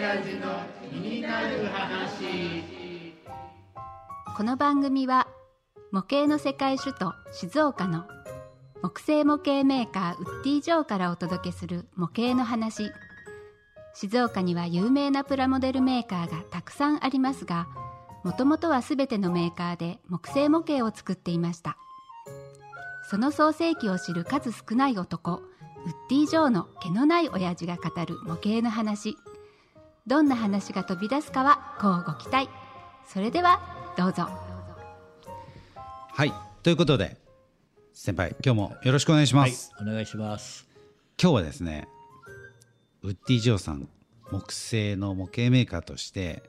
親父の気になる話この番組は模型の世界首都静岡の木製模型メーカーウッディ・ジョーからお届けする模型の話。静岡には有名なプラモデルメーカーがたくさんありますがもともとは全てのメーカーで木製模型を作っていました。その創世記を知る数少ない男ウッディ・ジョーの毛のない親父が語る模型の話。どんな話が飛び出すかはこうご期待。それではどうぞ。はい。ということで先輩今日もよろしくお願いしまはいす、、お願いします。今日はですねウッディ・ジョーさん木製の模型メーカーとして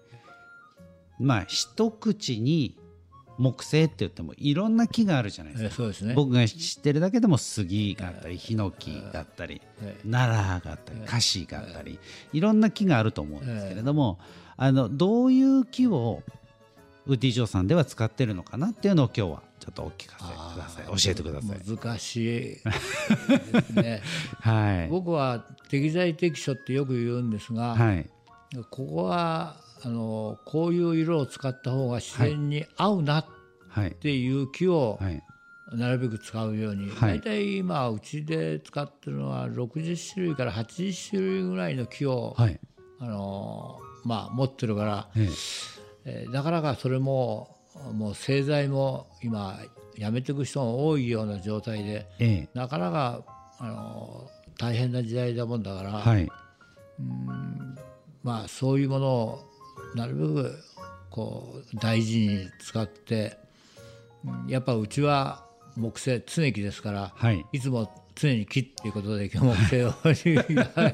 まあ一口に木製って言ってもいろんな木があるじゃないですか。えーそうですね。僕が知ってるだけでも杉があったりヒノキがあったりえ奈良があったりカシがあったりいろんな木があると思うんですけれどもあのどういう木をウッディ・ジョーさんでは使ってるのかなっていうのを今日はちょっとお聞かせください。教えてください。難しいですね。はい、僕は適材適所ってよく言うんですが、はい。ここはあのこういう色を使った方が自然に合うなっはいていう木をはい。なるべく使うように、はい。大体今うちで使ってるのは60種類から80種類ぐらいの木を、はい。あのまあ、持ってるから、ええ。ーなかなかそれももう製材も今やめていく人が多いような状態でええ。なかなかあの大変な時代だもんだから、えはい。まあ、そういうものをなるべくこう大事に使ってうんやっぱうちは木製常木ですから、はい。いつも常に木っていうことで木製を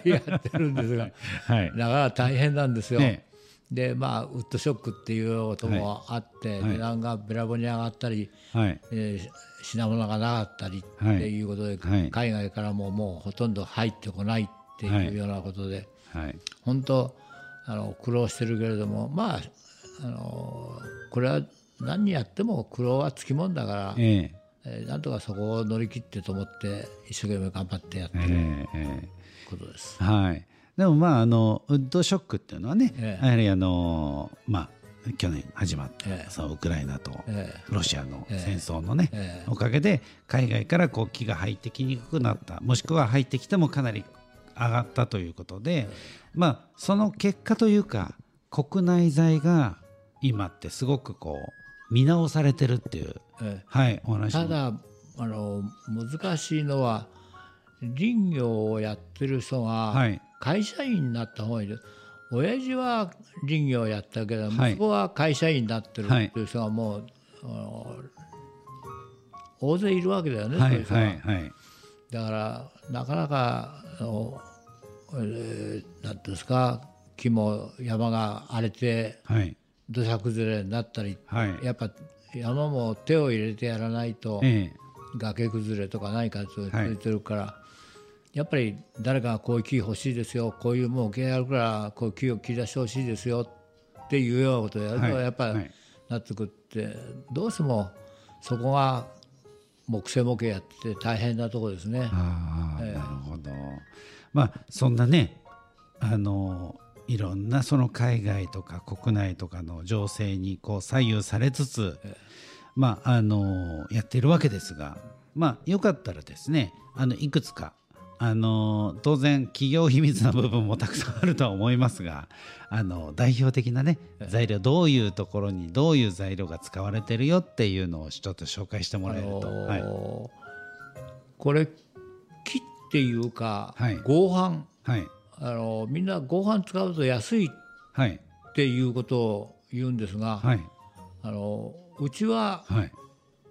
やってるんですがはい。だから大変なんですよ。えでまあウッドショックっていうこともあって、はい。値段がべらぼうに上がったり、はい。えー品物がなかったりってはい。いうことで、はい。海外からももうほとんど入ってこないっていうようなことで、はい。本当あの苦労してるけれどもまああのこれは何やっても苦労はつきもんだから、ええ。えーなんとかそこを乗り切ってと思って一生懸命頑張ってやってるえええことです。えはい。でもまああのウッドショックっていうのはね、ええ。やはりあのまあ去年始まった、ええ。そのウクライナとえロシアのええ。戦争のね、ええ。おかげで海外からこう木が入ってきにくくなったもしくは入ってきてもかなり上がったということで、まあその結果というか国内材が今ってすごくこう見直されてるっていう、えはい、お話。もただあの難しいのは林業をやってる人がはい。会社員になった方がいいです。親父は林業をやったけどはい。息子は会社員になってるはいっていう人がもう、あの大勢いるわけだよね、はいそういう人が。はいはいだからなかなかあの、えーですか木も山が荒れてはい。土砂崩れになったり、はい。やっぱ山も手を入れてやらないと、え崖崩れとか何か続い。てるから、やっぱり誰かがこういう木欲しいですよこういうもう木あるからこういう木を切り出してほしいですよっていうようなことをやると、はい。やっぱりはい。納得ってどうしてもそこが木製模型やってて大変なところですね。ああ、なるほど。まあそんなねあのいろんなその海外とか国内とかの情勢にこう左右されつつ、まああのやっているわけですがまあよかったらですねあのいくつかあの当然企業秘密な部分もたくさんあるとは思いますがあの代表的なね材料どういうところにどういう材料が使われてるよっていうのをちょっと紹介してもらえると、あのはい。ーこれ木っていうか、はい。合板。はい。あのみんな合板使うと安いはいっていうことを言うんですが、はい。あのうちははい。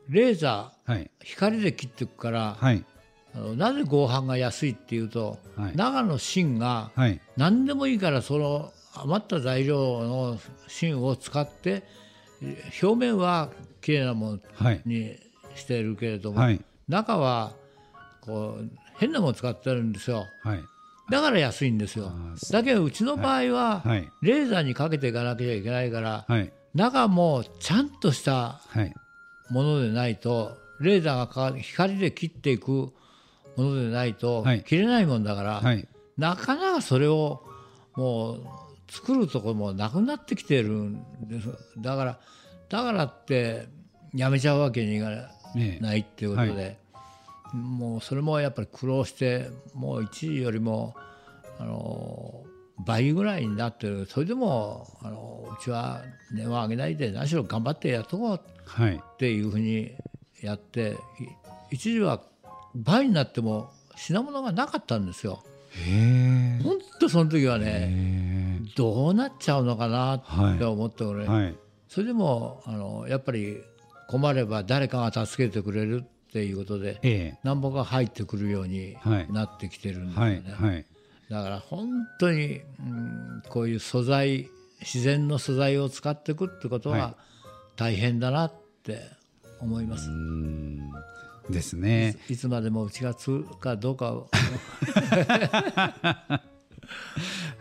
レーザはい。ー光で切っていくから、はいなぜ合板が安いっていうと、はい。中の芯がはい。何でもいいからその余った材料の芯を使ってえ表面は綺麗なものはいにしてるけれども、はい。中はこう変なもの使ってるんですよ。はい。だから安いんですよ。だけどうちの場合は、はい。レーザーにかけていかなきゃいけないから、はい。中もちゃんとしたはい。ものでないとレーザーが光で切っていくものでないとはい。切れないもんだから、はい。なかなかそれをもう作るところもなくなってきてるんです。だからだからってやめちゃうわけにいかないっていうことで、えもうそれもやっぱり苦労してもう一時よりもあの倍ぐらいになってる。それでもあのうちは値を上げないで何しろ頑張ってやっとこうはい。っていうふうにやってい一時は倍になっても品物がなかったんですよ。へ本当その時はねえどうなっちゃうのかなって思って俺、はい。それでもあのやっぱり困れば誰かが助けてくれるっていうことでえなんぼが入ってくるようにはい。なってきてるんですはよね。い。はい。だから本当に、うん、こういう素材自然の素材を使っていくってことはい。は大変だなって思います。うんですね。いつまでもうちが継ぐかどうかを。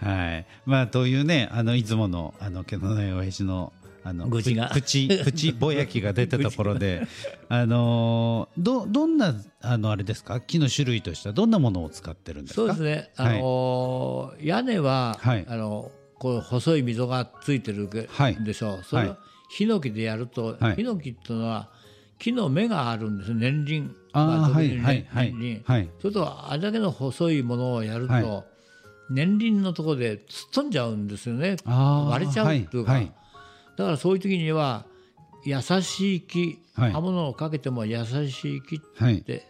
はい。まあというねあのいつものあの毛のない親父のあの愚痴が。プチプチぼやきが出たところで あのどどんなあのあれですか？木の種類としてはどんなものを使ってるんですか？そうですね、あのー屋根は、はい。あのこう細い溝がついてるではい。しょう、それははヒノキでやると、はい。ヒノキっていうのは木の芽があるんです年輪あはいはい年輪。はい。それとあれだけの細いものをやると、はい。年輪のところで突っ飛んじゃうんですよね。割れちゃうっていうか、はいはい。だからそういう時には優しい木、はい。刃物をかけても優しい木はい。で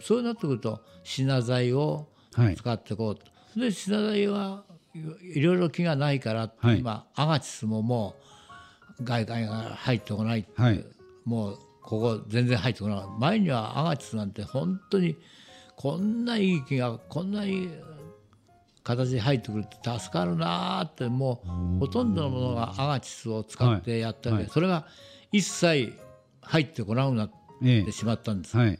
そうなってくると品材をはい。使っていこうと、で品材はいいろいろ木がないから今アガチスももう外界が入ってこないって、はい。もうここ全然入ってこない前にはアガチスなんて本当にこんないい木がこんないい形で入ってくるって助かるなーってもうほとんどのものがアガチスを使ってやったわけで、はい。それが一切入ってこなくなっえてしまったんです、えはい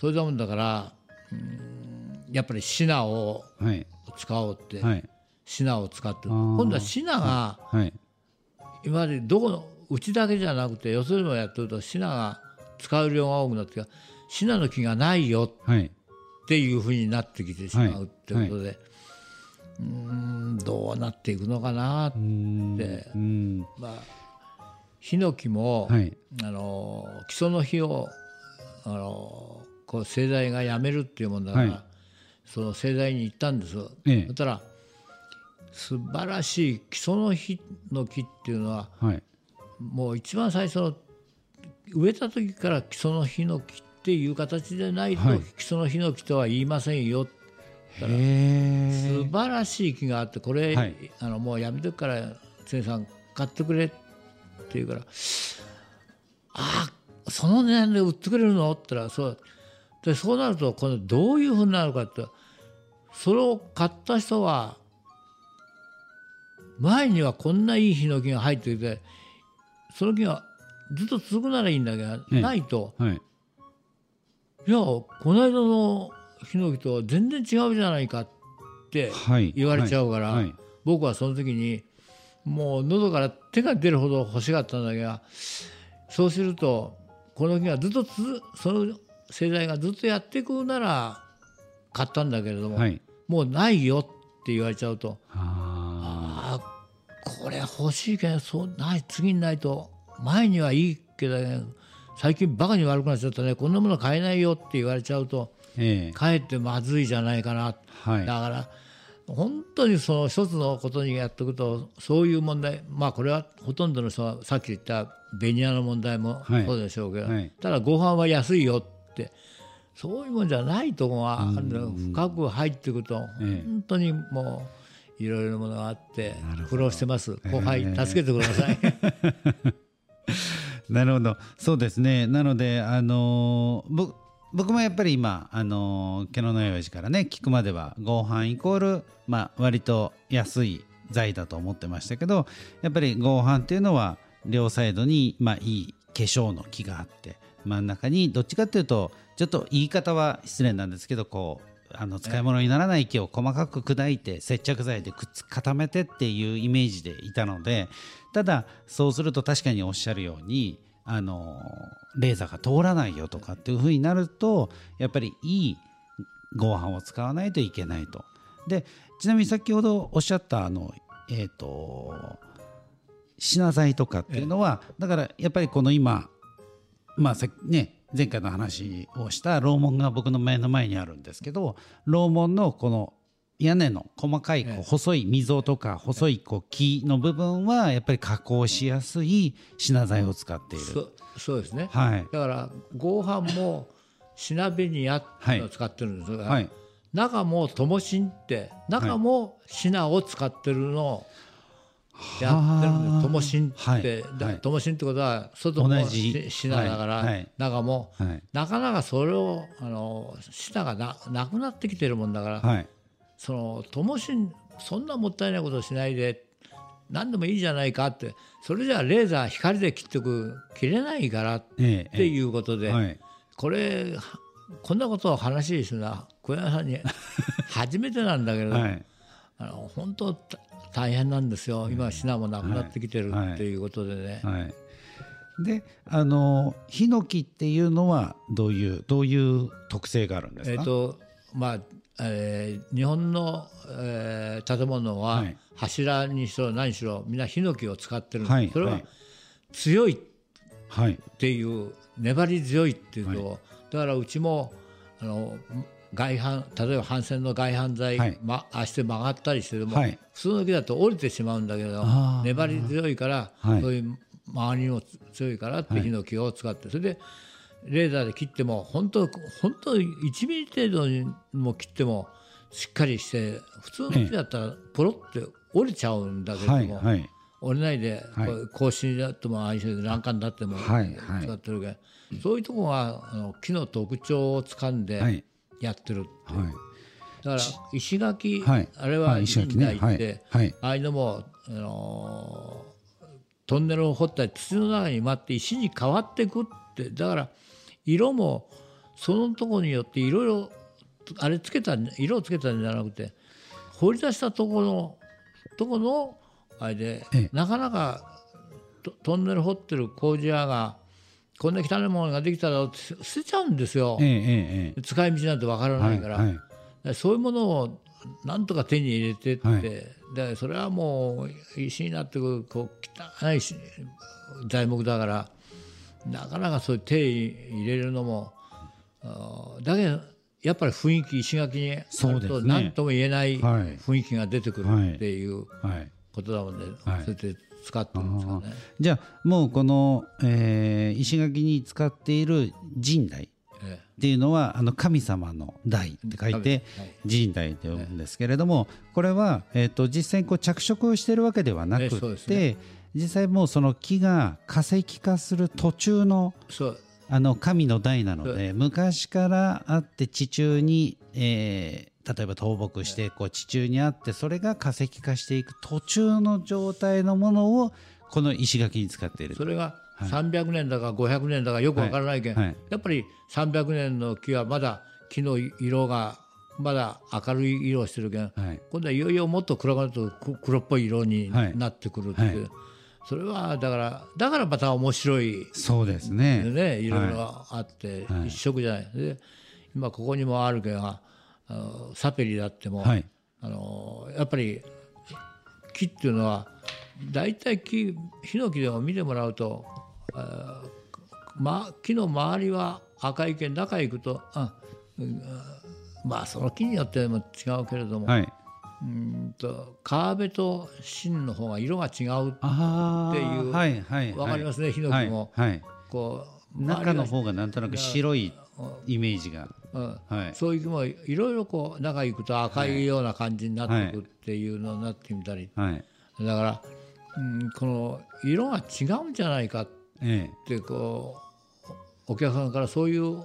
それだもんだからうんやっぱりシナをはい。使おうって、はい。シナを使って。今度はシナがはい。今までどこのうちだけじゃなくてよそでもやってるとシナが使う量が多くなってきてシナの木がないよはい。っていうふうになってきてしまうってことで、うーんどうなっていくのかなうーん。でうん。まあヒノキも、はい。あの基礎の日をあのこう製材がやめるっていうもんだから、はい。その製材に行ったんです。ええ。そしたら素晴らしい基礎の日の木っていうのははいもう一番最初の植えた時から基礎のヒノキっていう形でないと、はい。基礎のヒノキとは言いませんよ。へえ。素晴らしい木があってこれ、はい。あのもうやめてくから常さん買ってくれって言うからああその値段で売ってくれるの？って言ったらそう。でそうなるとこのどういうふうになるかってそれを買った人は前にはこんないいヒノキが入っていてその木がずっと続くならいいんだけど、ええ。ないと。はい。いやこの間のヒノキとは全然違うじゃないかってはい。言われちゃうから、はい。僕はその時にもう喉から手が出るほど欲しかったんだけどそうするとこの木がずっとつづその製材がずっとやっていくなら買ったんだけれども、はい。もうないよって言われちゃうとこれ欲しいけどそうない次にないと前にはいいけど、最近バカに悪くなっちゃったねこんなもの買えないよって言われちゃうとーええ。かえってまずいじゃないかな。はい。だから本当にその一つのことにやっていくとそういう問題まあこれはほとんどの人はさっき言ったベニヤの問題もはい。そうでしょうけど、はい。ただご飯は安いよってそういうもんじゃないところがあるんだよ深く入っていくとええ。本当にもういろいろなものがあって苦労してます。後輩ええ助けてください。なるほど。そうですね。なのであのー僕僕もやっぱり今あのー毛のない親父からね聞くまでは合板イコールまあ割と安い材だと思ってましたけどやっぱり合板っていうのは両サイドにまあいい化粧の木があって真ん中にどっちかっていうとちょっと言い方は失礼なんですけどこうあの使い物にならない木を細かく砕いて接着剤でくっつ固めてっていうイメージでいたのでただそうすると確かにおっしゃるようにあのレーザーが通らないよとかっていうふうになるとやっぱりいい合板を使わないといけないと。でちなみに先ほどおっしゃったあのえっ、と品材とかっていうのは、だからやっぱりこの今まあさね前回の話をした楼門が僕の目の前にあるんですけど楼門のこの屋根の細かいこうええ細い溝とか細いこう木の部分はやっぱり加工しやすい品材を使っている。そそうですね、はい。だから合板も品ベニヤっていうのを使ってるんですが、はい。中も灯芯って中も品を使ってるのをやってるんです、はあ。灯芯って、はい。だはい。灯芯ってことは外もし品だから、中も、はい。なかなかそれをあの品がななくなってきてるもんだから、はい。その灯芯そんなもったいないことしないで何でもいいじゃないかってそれじゃあレーザー光で切ってく切れないからっええていうことで、はい。これはこんなことを話するのは小山さんに 初めてなんだけど、はい。あの本当た大変なんですよ。今品もなくなってきてるはい。っていうことでね、はい。であのヒノキっていうのはどういうどういう特性があるんですか、えっ、とまあえー日本の、えー建物ははい。柱にしろ何しろみんなヒノキを使ってるんです、はい。それははい強い。っはいていう粘り強いっていうと、だからうちもあの外反例えば反線の外反材、はい。ま、足で曲がったりしても、はい。普通の木だと折れてしまうんだけど粘り強いから、はい。そういう周りにも強いからってヒノキを使って、それでレーザーで切っても本当本当1ミリ程度にも切ってもしっかりして普通の木だったらポロって折れちゃうんだけれども、はいはい折れないで、はい。こう格子だっても相性で欄干だっても使ってるけ。ど、そういうところがあの木の特徴をつかんではい。やってる、はい。だから石垣、はい。あれは石垣ね。代って、はい。はい。ああいうのも、あのートンネルを掘ったり土の中に埋まって石に変わっていくって。だから色もそのところによっていろいろあれつけたん色をつけたんじゃなくて掘り出したところのとこのあれで、ええ。なかなかトトンネル掘ってる工事屋がこんな汚いものができたら捨てちゃうんですよ。え使い道なんてわからええないから。はいはい。でそういうものをなんとか手に入れてって、はい。でそれはもう石になってくるこう汚いし材木だからなかなかそういう手入れるのもだけどやっぱり雰囲気石垣にあると何とも言えないはい。雰囲気が出てくるっていうはい。ことだもんで、はい。そうやって使ってるんですかね。じゃあもうこの、えー石垣に使っている神代えっていうのはあの神様の代って書いてはい神代って呼ぶんですけれどもこれは、えー、と実際にこう着色をしてるわけではなくて、実際もうその木が化石化する途中のあの神の代なので昔からあって地中に、えー例えば倒木してこう地中にあってそれが化石化していく途中の状態のものをこの石垣に使っている。それが300年だか500年だかよくわからないけん、はい。はいやっぱり300年の木はまだ木の色がまだ明るい色をしてるけん、はい。今度はいよいよもっと暗くなるとく黒っぽい色にはいなってくるって、はい。それはだからだからまた面白いそうですね。ねいろい。ろあって、はい。一色じゃない。で今ここにもあるけんあのサペリだっても、はい。あのやっぱり木っていうのは大体木ヒノキでも見てもらうと、あーま、木の周りは赤いけん中へ行くとあ、うんまあその木によっても違うけれども、はい。うんと川辺と芯の方が色が違うあっていうはいはいわかりますねヒノキも。はいはい。こう中の周方がなんとなく白いイメージがはい。そういう木もいろいろこう中行くと赤いような感じになってくっていうのになってみたり、はい。だから、うん、この色が違うんじゃないかっえてこうお客さんからそういう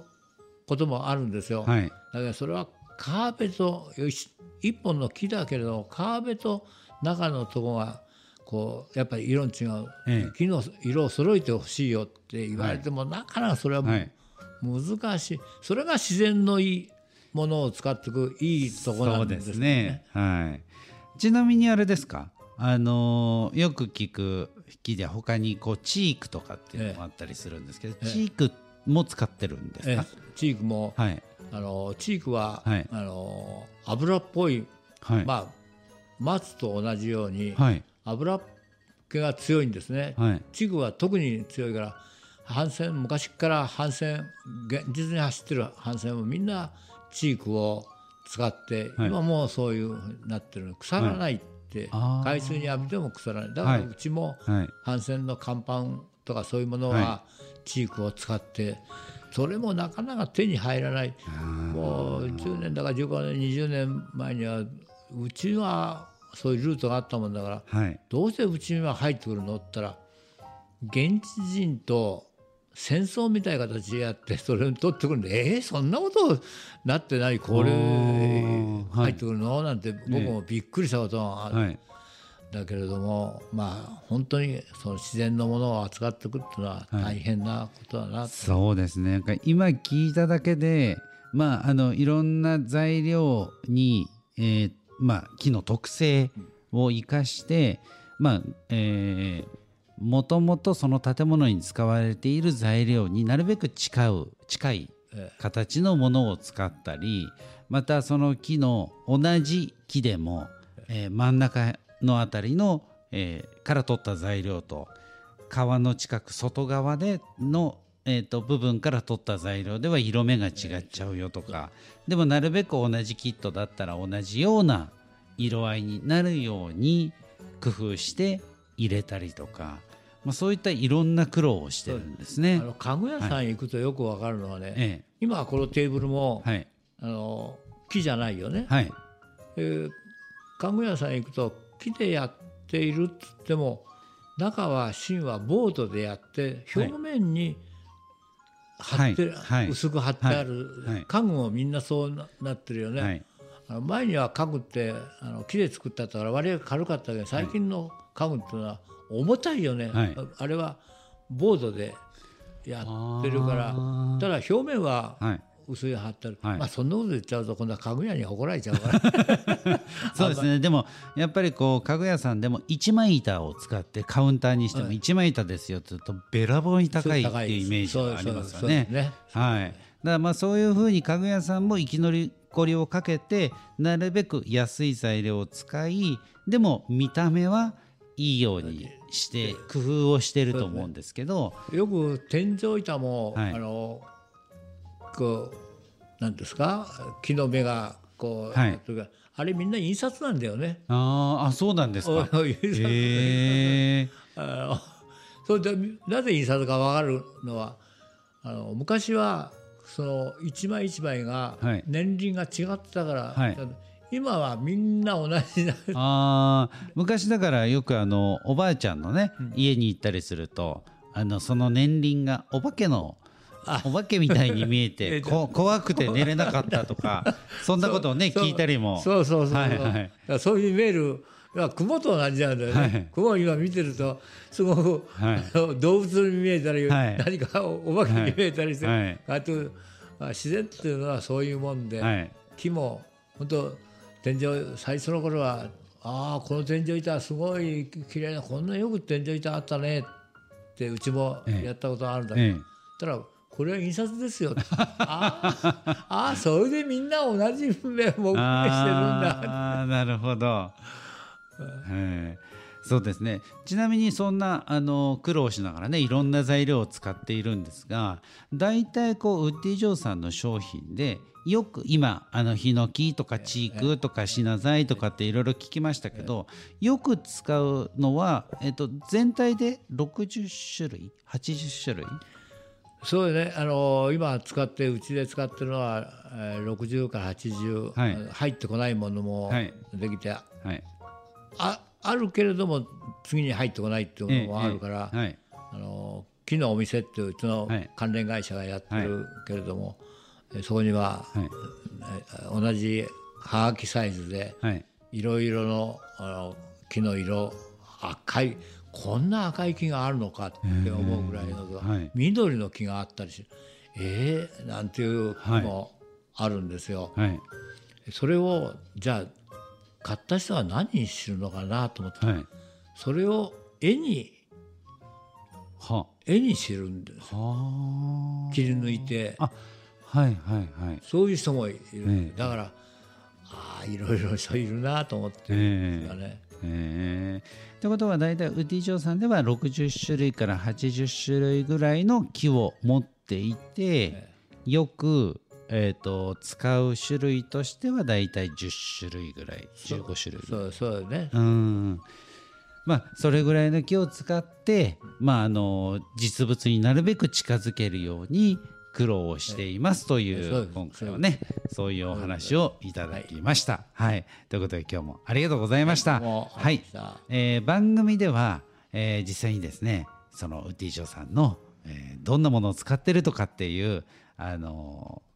こともあるんですよ。えはい。だからそれは川辺とよし一本の木だけれども川辺と中のとこがこうやっぱり色に違う、ええ。木の色を揃えてほしいよって言われても、なかなかそれははい難しい、それが自然のいいものを使っていくいいところそうんでなですすね。はい。ちなみにあれですか？あのーよく聞く木で他にこうチークとかっていうのもあったりするんですけど、ええチークも使ってるんですえか。チークも、はいあのチークは、はいあの油っぽいはいまあ松と同じようにはい油っ気が強いんですね。はい地具は特に強いから帆船昔から帆船現実に走ってる帆船もみんなチークを使って、はい。今もうそういうなってる腐らないって、あー。海水に浴びても腐らない。だからはい。うちもはい。帆船の甲板とかそういうものははチークを使ってそれもなかなか手に入らない。もう10年だか15年20年前にはうちはそういうルートがあったもんだからはい。どうしてうちには入ってくるの？って言ったら現地人と戦争みたいな形でやってそれを取ってくるんでえー、そんなことなってないこれ入ってくるの？なんて僕もびっくりしたことがあるはい。だけれどもまあ本当にその自然のものを扱っていくっていうのは大変なことだな、そうですね。今聞いただけでまああのいろんな材料に、えーまあ、木の特性を生かしてまあえもともとその建物に使われている材料になるべく近う近いえ形のものを使ったりまたその木の同じ木でも、えー真ん中のあたりの、えーから取った材料と皮の近く外側での、えー、と部分から取った材料では色目が違っちゃうよとかでもなるべく同じキットだったら同じような色合いになるように工夫して入れたりとか、まあ、そういったいろんな苦労をしてるんですね。あ。の家具屋さん行くとよくわかるのはね、え今はこのテーブルも、えはい。あの木じゃないよね、はい。えー家具屋さん行くと木でやっているっつっても中は芯はボードでやってはい。表面に貼って、はいはい。薄く貼ってある、はい。はい。家具もみんなそうななってるよね、はい前には家具ってあの木で作ったから割合軽かったけど最近の家具っていうのは重たいよね、はい。あれはボードでやってるからただ表面ははい。薄い貼ってある、はい。まあそんなこと言っちゃうと今度は家具屋に怒られちゃうから。そうですね。でもやっぱりこう家具屋さんでも一枚板を使ってカウンターにしても一枚板ですよって言うとべらぼうに高いっていうイメージがありますよね。だからまあそういうふうに家具屋さんも生き残りをかけてなるべく安い材料を使いでも見た目はいいようにして工夫をしてると思うんですけど。よく天井板も、はい。あのこうなんですか？木の芽がこう、はい。あれみんな印刷なんだよね。あーあそうなんですか。え あのそれでなぜ印刷か分かるのはあの昔はその一枚一枚がはい。年輪が違ってたから、はい。今はみんな同じなあー昔だからよくあのおばあちゃんのね、家に行ったりするとあのその年輪がお化けのお化けみたいに見えて こ怖くて寝れなかったとか そんなことをね聞いたりも。そうそうそうそう、はいはいそういうメールいや雲と同じなんだよね、はい。雲今見てるとすごく、はい。あの動物に見えたり、はい。何かお化けに見えたりして、はい。あとあ自然っていうのはそういうもんで、はい。木も本当天井最初の頃はああこの天井板はすごい綺麗なこんなよく天井板あったねってうちもやったことあるんだけど、ええ。たらこれは印刷ですよああああそれでみんな同じ目目してるんだああなるほど、はいそうですね。ちなみにそんなあの苦労しながらねいろんな材料を使っているんですが大体こうウッディ・ジョーさんの商品でよく今あのヒノキとかチークとかシナ材とかっていろいろ聞きましたけどよく使うのは、えっと、全体で60種類80種類？そうよね。あの今使ってうちで使ってるのはえー60から80、はい。入ってこないものもはい。できて、はいああるけれども次に入ってこないっていうのもあるから、ええはい。あの木のお店っていううちのはい関連会社がやってるけれども、えそこには、はい。え同じはがきサイズではい。いろいろのあの木の色赤いこんな赤い木があるのかって思うぐらいの、はい。緑の木があったりしてえー、なんていう木もあるんですよ。はい。それをじゃあ買った人は何にするのかなと思ってはい。それを絵には。絵にしてるんですは切り抜いて。あはいはいはい。そういう人もいる、ええ。だからあああいろいろ人いるなと思ってるんですがね。えー、ということは大体ウッディ城さんでは60種類から80種類ぐらいの木を持っていて、よく、えー、と使う種類としては大体10種類ぐらい15種類ぐらいそうそうね。うん。まあそれぐらいの木を使って、まあ、あの実物になるべく近づけるように苦労をしていますという今回はねそういうお話をいただきました。はい、ということで今日もありがとうございました。はいさあえー番組では、えー実際にですねそのウッディジョーさんの、えーどんなものを使ってるとかっていう、あのー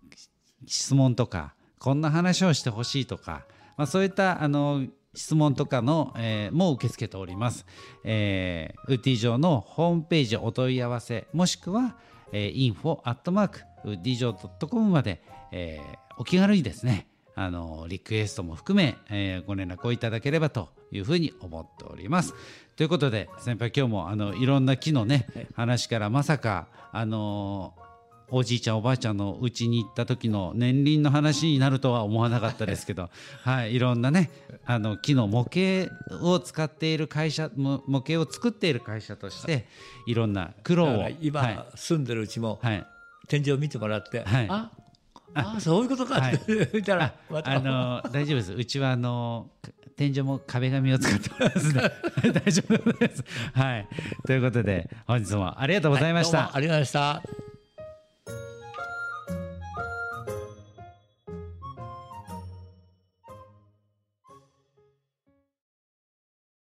質問とかこんな話をしてほしいとか、まあ、そういった、あのー質問とかの、えーも受け付けております、えーウッディジョーのホームページお問い合わせもしくは、えー、info アットマークウッディジョー .com まで、えーお気軽にですねあのリクエストも含め、えーご連絡をいただければというふうに思っております。ということで先輩今日もあのいろんな木のね、話からまさかあのおじいちゃんおばあちゃんの家に行った時の年輪の話になるとは思わなかったですけど、はい、いろんなねあの木の模型を使っている会社も模型を作っている会社としていろんな苦労を今、はい住んでるうちもはい天井を見てもらって、はいああそういうことかって言ったら、あの大丈夫です。うちはあの天井も壁紙を使ってますね。大丈夫です。はい。ということで本日もありがとうございました。どうもありがとうございました。